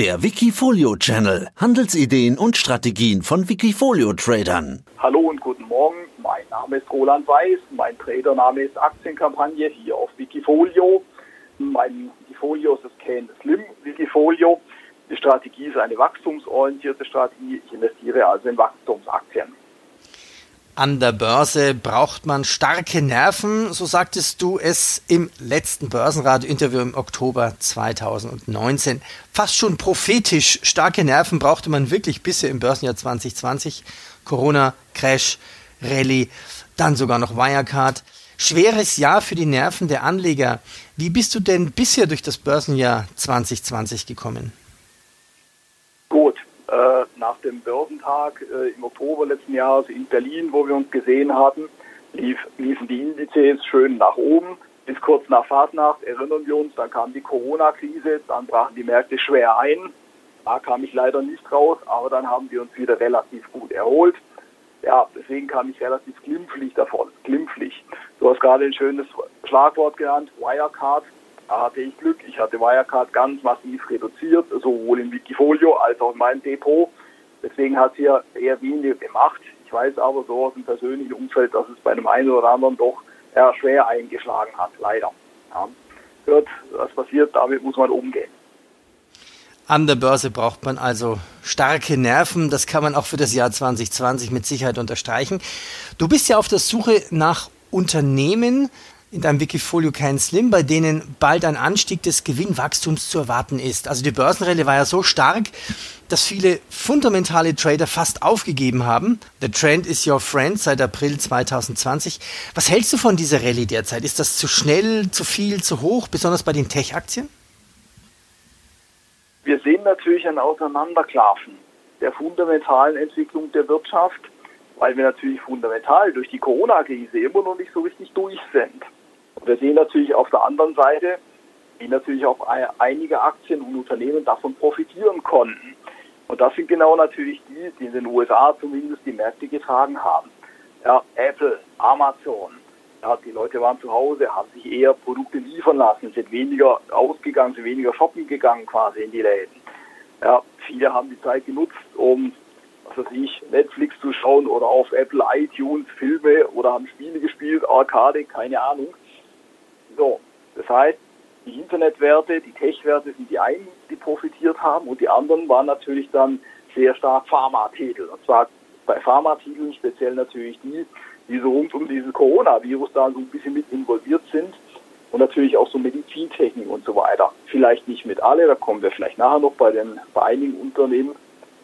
Der Wikifolio Channel. Handelsideen und Strategien von Wikifolio Tradern. Hallo und guten Morgen. Mein Name ist Roland Weiß. Mein Tradername ist Aktienkampagne hier auf Wikifolio. Mein Wikifolio ist das Can Slim Wikifolio. Die Strategie ist eine wachstumsorientierte Strategie. Ich investiere also in Wachstumsaktien. An der Börse braucht man starke Nerven, so sagtest du es im letzten Börsenradio-Interview im Oktober 2019. Fast schon prophetisch, starke Nerven brauchte man wirklich bisher im Börsenjahr 2020. Corona, Crash, Rallye, dann sogar noch Wirecard. Schweres Jahr für die Nerven der Anleger. Wie bist du denn bisher durch das Börsenjahr 2020 gekommen? Nach dem Börsentag äh, im Oktober letzten Jahres in Berlin, wo wir uns gesehen hatten, lief, liefen die Indizes schön nach oben. Bis kurz nach Fasnacht erinnern wir uns, dann kam die Corona-Krise, dann brachen die Märkte schwer ein. Da kam ich leider nicht raus, aber dann haben wir uns wieder relativ gut erholt. Ja, deswegen kam ich relativ glimpflich davon. Glimpflich. Du hast gerade ein schönes Schlagwort genannt, Wirecard. Da hatte ich Glück. Ich hatte Wirecard ganz massiv reduziert, sowohl im Wikifolio als auch in meinem Depot. Deswegen hat hier eher weniger gemacht. Ich weiß aber so aus dem persönlichen Umfeld, dass es bei einem einen oder anderen doch eher schwer eingeschlagen hat, leider. Ja. Hört, was passiert, damit muss man umgehen. An der Börse braucht man also starke Nerven. Das kann man auch für das Jahr 2020 mit Sicherheit unterstreichen. Du bist ja auf der Suche nach Unternehmen, in deinem Wikifolio kein Slim, bei denen bald ein Anstieg des Gewinnwachstums zu erwarten ist. Also die Börsenrallye war ja so stark, dass viele fundamentale Trader fast aufgegeben haben. The Trend is your friend seit April 2020. Was hältst du von dieser Rallye derzeit? Ist das zu schnell, zu viel, zu hoch, besonders bei den Tech-Aktien? Wir sehen natürlich ein Auseinanderklaffen der fundamentalen Entwicklung der Wirtschaft, weil wir natürlich fundamental durch die Corona-Krise immer noch nicht so richtig durch sind. Wir sehen natürlich auf der anderen Seite, wie natürlich auch einige Aktien und Unternehmen davon profitieren konnten. Und das sind genau natürlich die, die in den USA zumindest die Märkte getragen haben. Ja, Apple, Amazon. Ja, die Leute waren zu Hause, haben sich eher Produkte liefern lassen, sind weniger ausgegangen, sind weniger shoppen gegangen quasi in die Läden. Ja, viele haben die Zeit genutzt, um was weiß ich, Netflix zu schauen oder auf Apple iTunes Filme oder haben Spiele gespielt, Arcade, keine Ahnung. So, das heißt, die Internetwerte, die Tech-Werte sind die einen, die profitiert haben und die anderen waren natürlich dann sehr stark Pharma-Titel. Und zwar bei Pharma-Titeln speziell natürlich die, die so rund um dieses Coronavirus da so ein bisschen mit involviert sind und natürlich auch so Medizintechnik und so weiter. Vielleicht nicht mit alle, da kommen wir vielleicht nachher noch bei den bei einigen Unternehmen,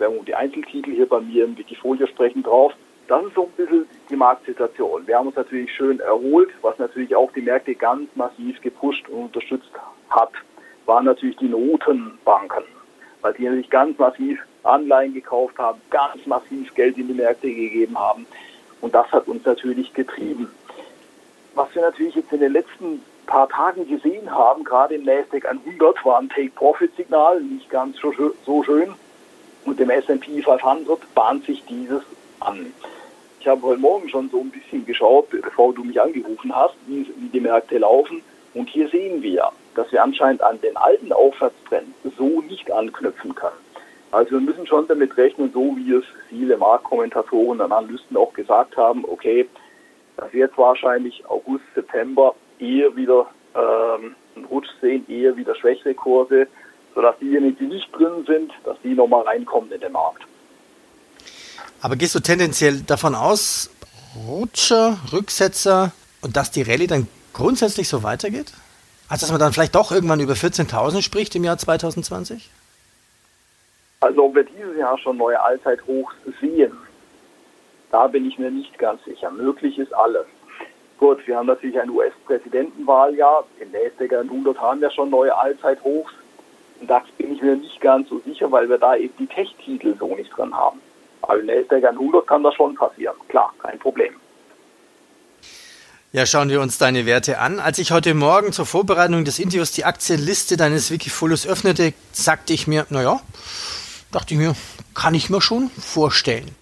wenn wir um die Einzeltitel hier bei mir im Wikifolio sprechen drauf. Das ist so ein bisschen die Marktsituation. Wir haben uns natürlich schön erholt, was natürlich auch die Märkte ganz massiv gepusht und unterstützt hat, waren natürlich die Notenbanken, weil die natürlich ganz massiv Anleihen gekauft haben, ganz massiv Geld in die Märkte gegeben haben. Und das hat uns natürlich getrieben. Was wir natürlich jetzt in den letzten paar Tagen gesehen haben, gerade im Nasdaq 100, war ein Take-Profit-Signal, nicht ganz so schön. Und im S&P 500 bahnt sich dieses an. Ich habe heute Morgen schon so ein bisschen geschaut, bevor du mich angerufen hast, wie, wie die Märkte laufen. Und hier sehen wir, dass wir anscheinend an den alten Aufwärtstrend so nicht anknüpfen können. Also wir müssen schon damit rechnen, so wie es viele Marktkommentatoren und Analysten auch gesagt haben, okay, dass wir jetzt wahrscheinlich August, September eher wieder ähm, einen Rutsch sehen, eher wieder schwächere Kurse, sodass diejenigen, die nicht drin sind, dass die nochmal reinkommen in den Markt. Aber gehst du tendenziell davon aus, Rutscher, Rücksetzer und dass die Rallye dann grundsätzlich so weitergeht? Also dass man dann vielleicht doch irgendwann über 14.000 spricht im Jahr 2020? Also ob wir dieses Jahr schon neue Allzeithochs sehen, da bin ich mir nicht ganz sicher. Möglich ist alles. Gut, wir haben natürlich ein US-Präsidentenwahljahr. Im Nasdaq 100 haben wir schon neue Allzeithochs. Und da bin ich mir nicht ganz so sicher, weil wir da eben die Tech-Titel so nicht drin haben. Aber in Nasdaq 100 kann das schon passieren. Klar, kein Problem. Ja, schauen wir uns deine Werte an. Als ich heute Morgen zur Vorbereitung des Interviews die Aktienliste deines Wikifolios öffnete, sagte ich mir, naja, dachte ich mir, kann ich mir schon vorstellen.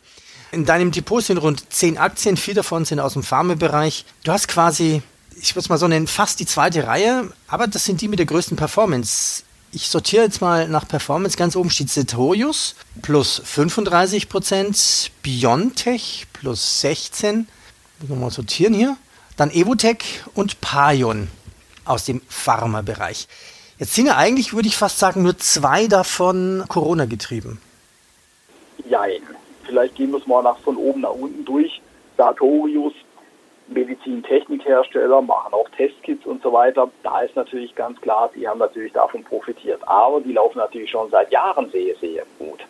In deinem Depot sind rund zehn Aktien, vier davon sind aus dem Pharmabereich. Du hast quasi, ich würde es mal so nennen, fast die zweite Reihe, aber das sind die mit der größten Performance. Ich sortiere jetzt mal nach Performance. Ganz oben steht Cetorius plus 35 Prozent, Biontech plus 16. Muss nochmal sortieren hier. Dann Evotech und Payon aus dem Pharmabereich. Jetzt sind ja eigentlich, würde ich fast sagen, nur zwei davon Corona getrieben. Jein. Vielleicht gehen wir es mal nach von oben nach unten durch. Sartorius, Medizintechnikhersteller, machen auch Testkits und so weiter. Da ist natürlich ganz klar, die haben natürlich davon profitiert. Aber die laufen natürlich schon seit Jahren sehr, sehr gut.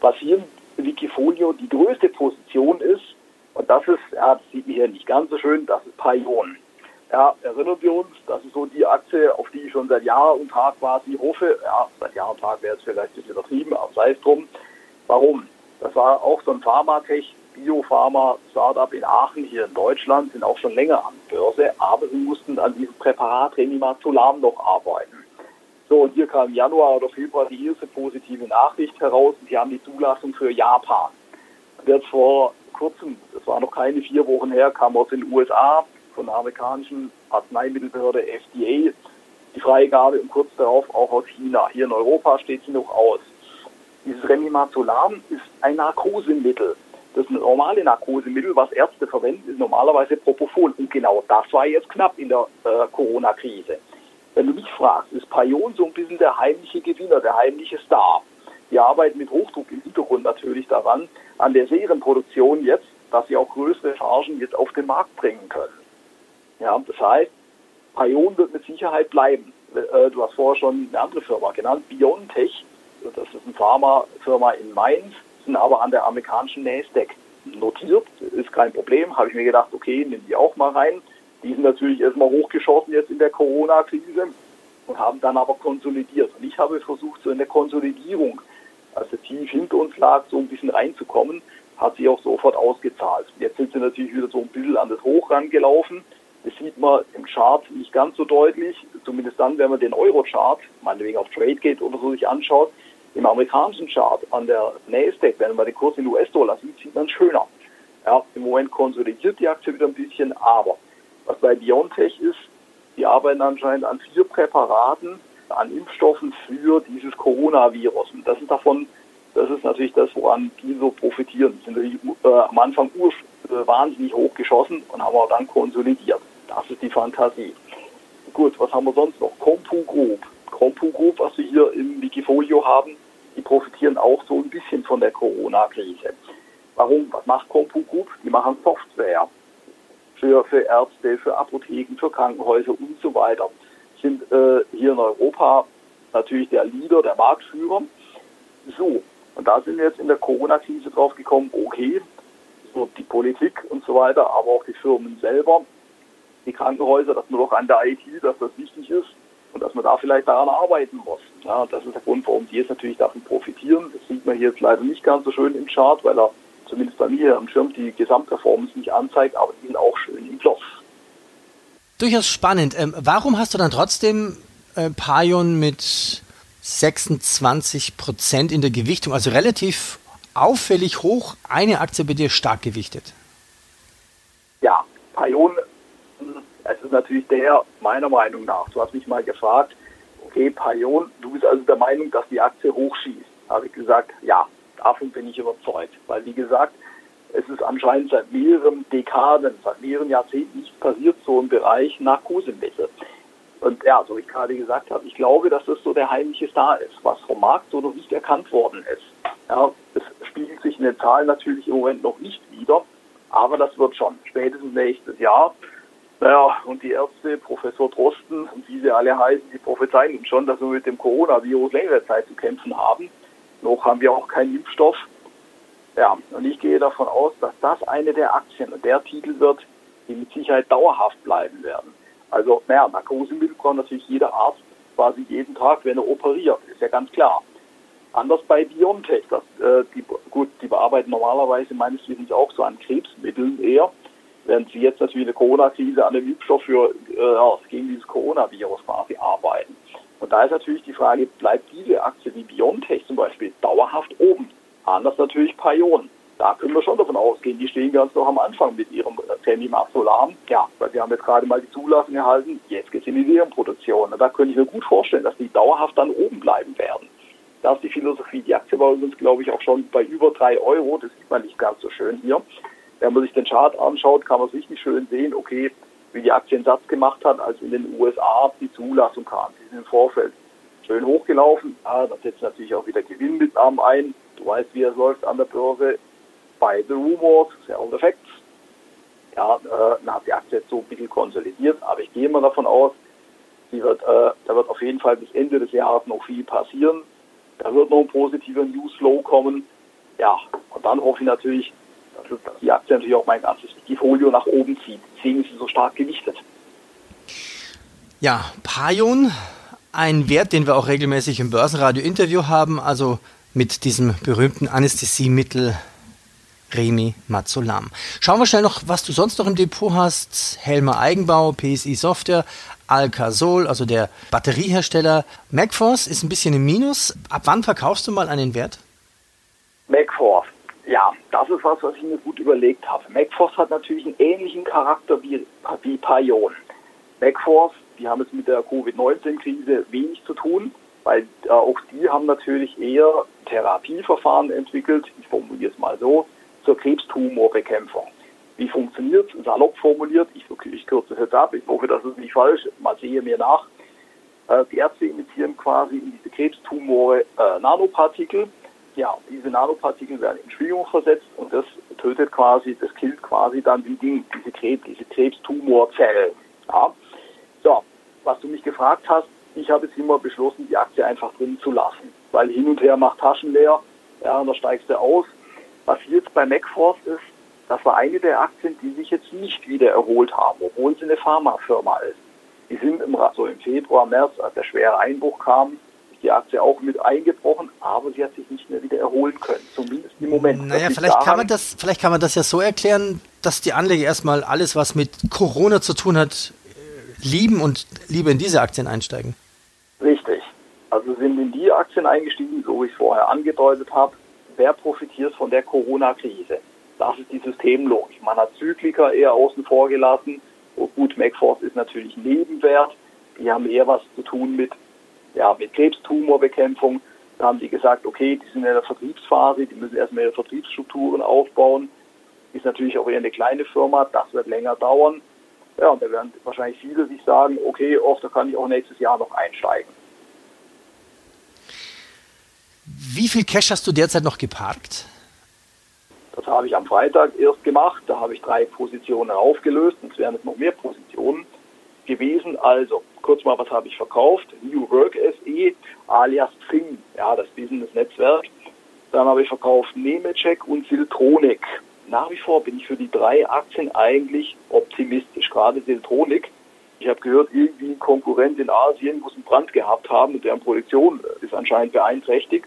Was hier in Wikifolio die größte Position ist, und das ist, ja, das sieht man hier nicht ganz so schön, das ist Payon. Ja, erinnern wir uns, das ist so die Aktie, auf die ich schon seit Jahr und Tag quasi hoffe. Ja, seit Jahr und Tag wäre es vielleicht ein bisschen übertrieben, aber sei es drum. Warum? Das war auch so ein Pharmatech, Biopharma-Startup in Aachen hier in Deutschland, sind auch schon länger an Börse, aber sie mussten an diesem Präparat Remimazolam noch arbeiten. So, und hier kam im Januar oder Februar die erste positive Nachricht heraus und sie haben die Zulassung für Japan. Jetzt vor kurzem, das war noch keine vier Wochen her, kam aus den USA von der amerikanischen Arzneimittelbehörde FDA die Freigabe und kurz darauf auch aus China. Hier in Europa steht sie noch aus. Dieses Remimazolam ist ein Narkosemittel. Das normale Narkosemittel, was Ärzte verwenden, ist normalerweise Propofol. Und genau das war jetzt knapp in der äh, Corona-Krise. Wenn du mich fragst, ist Payon so ein bisschen der heimliche Gewinner, der heimliche Star. Die arbeiten mit Hochdruck im Hintergrund natürlich daran, an der Serienproduktion jetzt, dass sie auch größere Chargen jetzt auf den Markt bringen können. Ja, das heißt, Payon wird mit Sicherheit bleiben. Äh, du hast vorher schon eine andere Firma genannt, BioNTech. Das ist eine Pharmafirma in Mainz, sind aber an der amerikanischen Nasdaq notiert. Ist kein Problem. Habe ich mir gedacht, okay, nehmen die auch mal rein. Die sind natürlich erstmal hochgeschossen jetzt in der Corona-Krise und haben dann aber konsolidiert. Und ich habe versucht, so in der Konsolidierung, als der tief hinter uns lag, so ein bisschen reinzukommen, hat sie auch sofort ausgezahlt. Jetzt sind sie natürlich wieder so ein bisschen an das Hoch rangelaufen. Das sieht man im Chart nicht ganz so deutlich, zumindest dann, wenn man den Euro-Chart, meinetwegen auf TradeGate oder so sich anschaut, im amerikanischen Chart an der Nasdaq, wenn man den Kurs in US-Dollar sieht, sieht man schöner. Ja, Im Moment konsolidiert die Aktie wieder ein bisschen, aber was bei BioNTech ist, die arbeiten anscheinend an vier Präparaten, an Impfstoffen für dieses Coronavirus. Und das ist davon, das ist natürlich das, woran die so profitieren. Die sind äh, am Anfang äh, wahnsinnig hochgeschossen und haben auch dann konsolidiert. Das ist die Fantasie. Gut, was haben wir sonst noch? Compu Group. Compu Group, was wir hier im Wikifolio haben, die profitieren auch so ein bisschen von der Corona-Krise. Warum? Was macht Compu Group? Die machen Software für, für Ärzte, für Apotheken, für Krankenhäuser und so weiter. Sind äh, hier in Europa natürlich der Leader, der Marktführer. So, und da sind wir jetzt in der Corona-Krise drauf gekommen, okay, so die Politik und so weiter, aber auch die Firmen selber, die Krankenhäuser, dass man doch an der IT, dass das wichtig ist und dass man da vielleicht daran arbeiten muss. Ja, das ist der Grund, warum die jetzt natürlich davon profitieren. Das sieht man hier jetzt leider nicht ganz so schön im Chart, weil er zumindest bei mir am Schirm die Gesamtperformance nicht anzeigt, aber die sind auch schön im Plus. Durchaus spannend. Ähm, warum hast du dann trotzdem äh, Payon mit 26 Prozent in der Gewichtung, also relativ auffällig hoch, eine Aktie bei dir stark gewichtet? Ja, Payon, es ist natürlich der, meiner Meinung nach, du hast mich mal gefragt, okay, Payon, du bist also der Meinung, dass die Aktie hochschießt. Habe ich gesagt, ja, davon bin ich überzeugt. Weil, wie gesagt, es ist anscheinend seit mehreren Dekaden, seit mehreren Jahrzehnten nicht passiert, so im Bereich Narkosemittel. Und ja, so wie ich gerade gesagt habe, ich glaube, dass das so der heimliche Star ist, was vom Markt so noch nicht erkannt worden ist. Ja, es spiegelt sich in den Zahlen natürlich im Moment noch nicht wieder, aber das wird schon spätestens nächstes Jahr. Naja, und die Ärzte, Professor Drosten und wie sie alle heißen, die prophezeien uns schon, dass wir mit dem Coronavirus längere Zeit zu kämpfen haben. Noch haben wir auch keinen Impfstoff. Ja, und ich gehe davon aus, dass das eine der Aktien und der Titel wird, die mit Sicherheit dauerhaft bleiben werden. Also, naja, Narkosemittel braucht natürlich jeder Arzt quasi jeden Tag, wenn er operiert, ist ja ganz klar. Anders bei BioNTech, das, äh, die, gut, die bearbeiten normalerweise meines Wissens auch so an Krebsmitteln eher, während sie jetzt natürlich der Corona-Krise an dem Impfstoff für, äh, gegen dieses Coronavirus quasi arbeiten. Und da ist natürlich die Frage, bleibt diese Aktie wie BioNTech zum Beispiel dauerhaft oben? Anders natürlich Payon. da können wir schon davon ausgehen, die stehen ganz noch am Anfang mit ihrem Semimat-Solar. Ja, weil wir haben jetzt gerade mal die Zulassung erhalten, jetzt geht es in die Serienproduktion. Und da könnte ich mir gut vorstellen, dass die dauerhaft dann oben bleiben werden. Da ist die Philosophie. Die Aktie war übrigens, glaube ich, auch schon bei über drei Euro. Das sieht man nicht ganz so schön hier. Wenn man sich den Chart anschaut, kann man es richtig schön sehen, okay, wie die Aktie einen Satz gemacht hat, als in den USA die Zulassung kam. Sie sind im Vorfeld schön hochgelaufen. Ja, da setzt natürlich auch wieder Gewinnmitnahmen ein. Du weißt, wie es läuft an der Börse. Bei The Rumors, Sound Effects. Ja, äh, dann hat die Aktie jetzt so ein bisschen konsolidiert, aber ich gehe mal davon aus, wird, äh, da wird auf jeden Fall bis Ende des Jahres noch viel passieren. Da wird noch ein positiver Newsflow kommen. Ja, und dann hoffe ich natürlich, dass die Aktie natürlich auch mein ganzes Wikifolio nach oben zieht. Deswegen ist sie so stark gewichtet. Ja, Pajon, ein Wert, den wir auch regelmäßig im Börsenradio-Interview haben, also mit diesem berühmten Anästhesiemittel Remi Mazzolam. Schauen wir schnell noch, was du sonst noch im Depot hast. Helmer Eigenbau, PSI Software, Alcasol, also der Batteriehersteller. Macforce ist ein bisschen im Minus. Ab wann verkaufst du mal einen Wert? Macforce. Ja, das ist was, was ich mir gut überlegt habe. Macforce hat natürlich einen ähnlichen Charakter wie, wie Payon. Macforce, die haben es mit der Covid-19-Krise wenig zu tun, weil äh, auch die haben natürlich eher Therapieverfahren entwickelt, ich formuliere es mal so, zur Krebstumorbekämpfung. Wie funktioniert es? Salopp formuliert, ich, ich kürze es jetzt ab, ich hoffe, das ist nicht falsch, mal sehe mir nach. Äh, die Ärzte imitieren quasi in diese Krebstumore äh, Nanopartikel. Ja, diese Nanopartikel werden in Schwingung versetzt und das tötet quasi, das killt quasi dann die Dinge, diese, Krebs, diese Krebstumorzellen. Ja. So, was du mich gefragt hast, ich habe jetzt immer beschlossen, die Aktie einfach drin zu lassen, weil hin und her macht Taschen leer, ja, und da steigst du aus. Was jetzt bei MacForce ist, das war eine der Aktien, die sich jetzt nicht wieder erholt haben, obwohl sie eine Pharmafirma ist. Die sind im, so im Februar, März, als der schwere Einbruch kam, die Aktie auch mit eingebrochen, aber sie hat sich nicht mehr wieder erholen können, zumindest im Moment. Naja, vielleicht kann, man das, vielleicht kann man das ja so erklären, dass die Anleger erstmal alles, was mit Corona zu tun hat, lieben und lieber in diese Aktien einsteigen. Richtig. Also sind in die Aktien eingestiegen, so wie ich es vorher angedeutet habe. Wer profitiert von der Corona-Krise? Das ist die Systemlogik. Man hat Zyklika eher außen vor gelassen. Oh, gut, MacForce ist natürlich Nebenwert. Die haben eher was zu tun mit, ja, mit Krebstumorbekämpfung. Da haben die gesagt, okay, die sind in der Vertriebsphase, die müssen erstmal ihre Vertriebsstrukturen aufbauen. Ist natürlich auch eher eine kleine Firma, das wird länger dauern. Ja, und da werden wahrscheinlich viele sich sagen, okay, oft, da kann ich auch nächstes Jahr noch einsteigen. Wie viel Cash hast du derzeit noch geparkt? Das habe ich am Freitag erst gemacht. Da habe ich drei Positionen aufgelöst und es wären jetzt noch mehr Positionen gewesen. Also, kurz mal, was habe ich verkauft? New Work SE alias Zing, ja, das Business-Netzwerk. Dann habe ich verkauft Nemetschek und Siltronic nach wie vor bin ich für die drei Aktien eigentlich optimistisch, gerade Siltronic. Ich habe gehört, irgendwie ein Konkurrent in Asien muss einen Brand gehabt haben und deren Produktion ist anscheinend beeinträchtigt.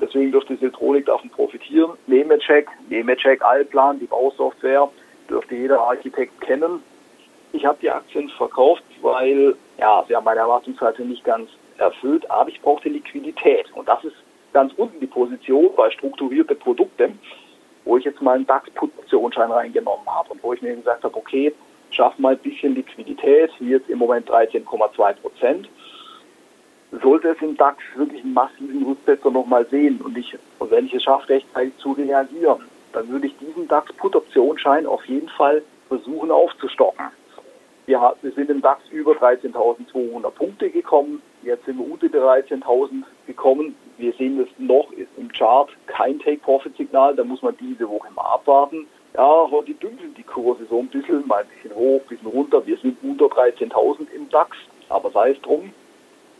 Deswegen dürfte Siltronic davon profitieren. Nemetschek, Nemetschek Allplan, die Bausoftware, dürfte jeder Architekt kennen. Ich habe die Aktien verkauft, weil ja, sie haben meine Erwartungshaltung nicht ganz erfüllt, aber ich brauchte Liquidität. Und das ist ganz unten die Position bei strukturierte Produkte wo ich jetzt mal einen DAX-Put-Optionsschein reingenommen habe und wo ich mir gesagt habe, okay, schaff mal ein bisschen Liquidität, hier jetzt im Moment 13,2 Prozent. Sollte es im DAX wirklich einen massiven Rücksetzer nochmal sehen und, ich, und wenn ich es schaffe, rechtzeitig zu reagieren, dann würde ich diesen DAX-Put-Optionsschein auf jeden Fall versuchen aufzustocken. Wir, sind im DAX über 13.200 Punkte gekommen. Jetzt sind wir unter die 13.000 gekommen. Wir sehen das noch ist im Chart kein Take-Profit-Signal. Da muss man diese Woche mal abwarten. Ja, heute dünkeln die Kurse so ein bisschen, mal ein bisschen hoch, ein bisschen runter. Wir sind unter 13.000 im DAX, aber sei es drum.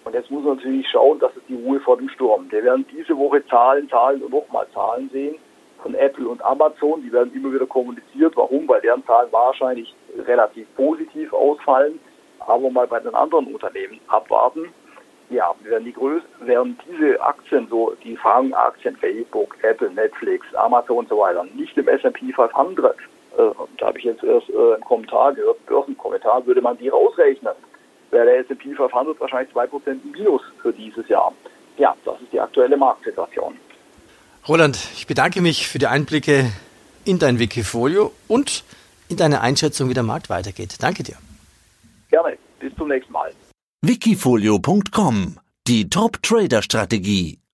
Und jetzt muss man natürlich schauen, dass es die Ruhe vor dem Sturm. Wir werden diese Woche Zahlen, Zahlen und nochmal Zahlen sehen von Apple und Amazon. Die werden immer wieder kommuniziert. Warum? Weil deren Zahlen wahrscheinlich relativ positiv ausfallen. Aber mal bei den anderen Unternehmen abwarten. Ja, werden die größten, während diese Aktien, so die Fangaktien, Facebook, Apple, Netflix, Amazon und so weiter, nicht im S&P 500, äh, da habe ich jetzt erst äh, einen Kommentar gehört, Börsenkommentar, würde man die rausrechnen, wäre der S&P 500 wahrscheinlich 2% Minus für dieses Jahr. Ja, das ist die aktuelle Marktsituation. Roland, ich bedanke mich für die Einblicke in dein Wikifolio und in deine Einschätzung, wie der Markt weitergeht. Danke dir. Gerne. Bis zum nächsten Mal. Wikifolio.com Die Top-Trader-Strategie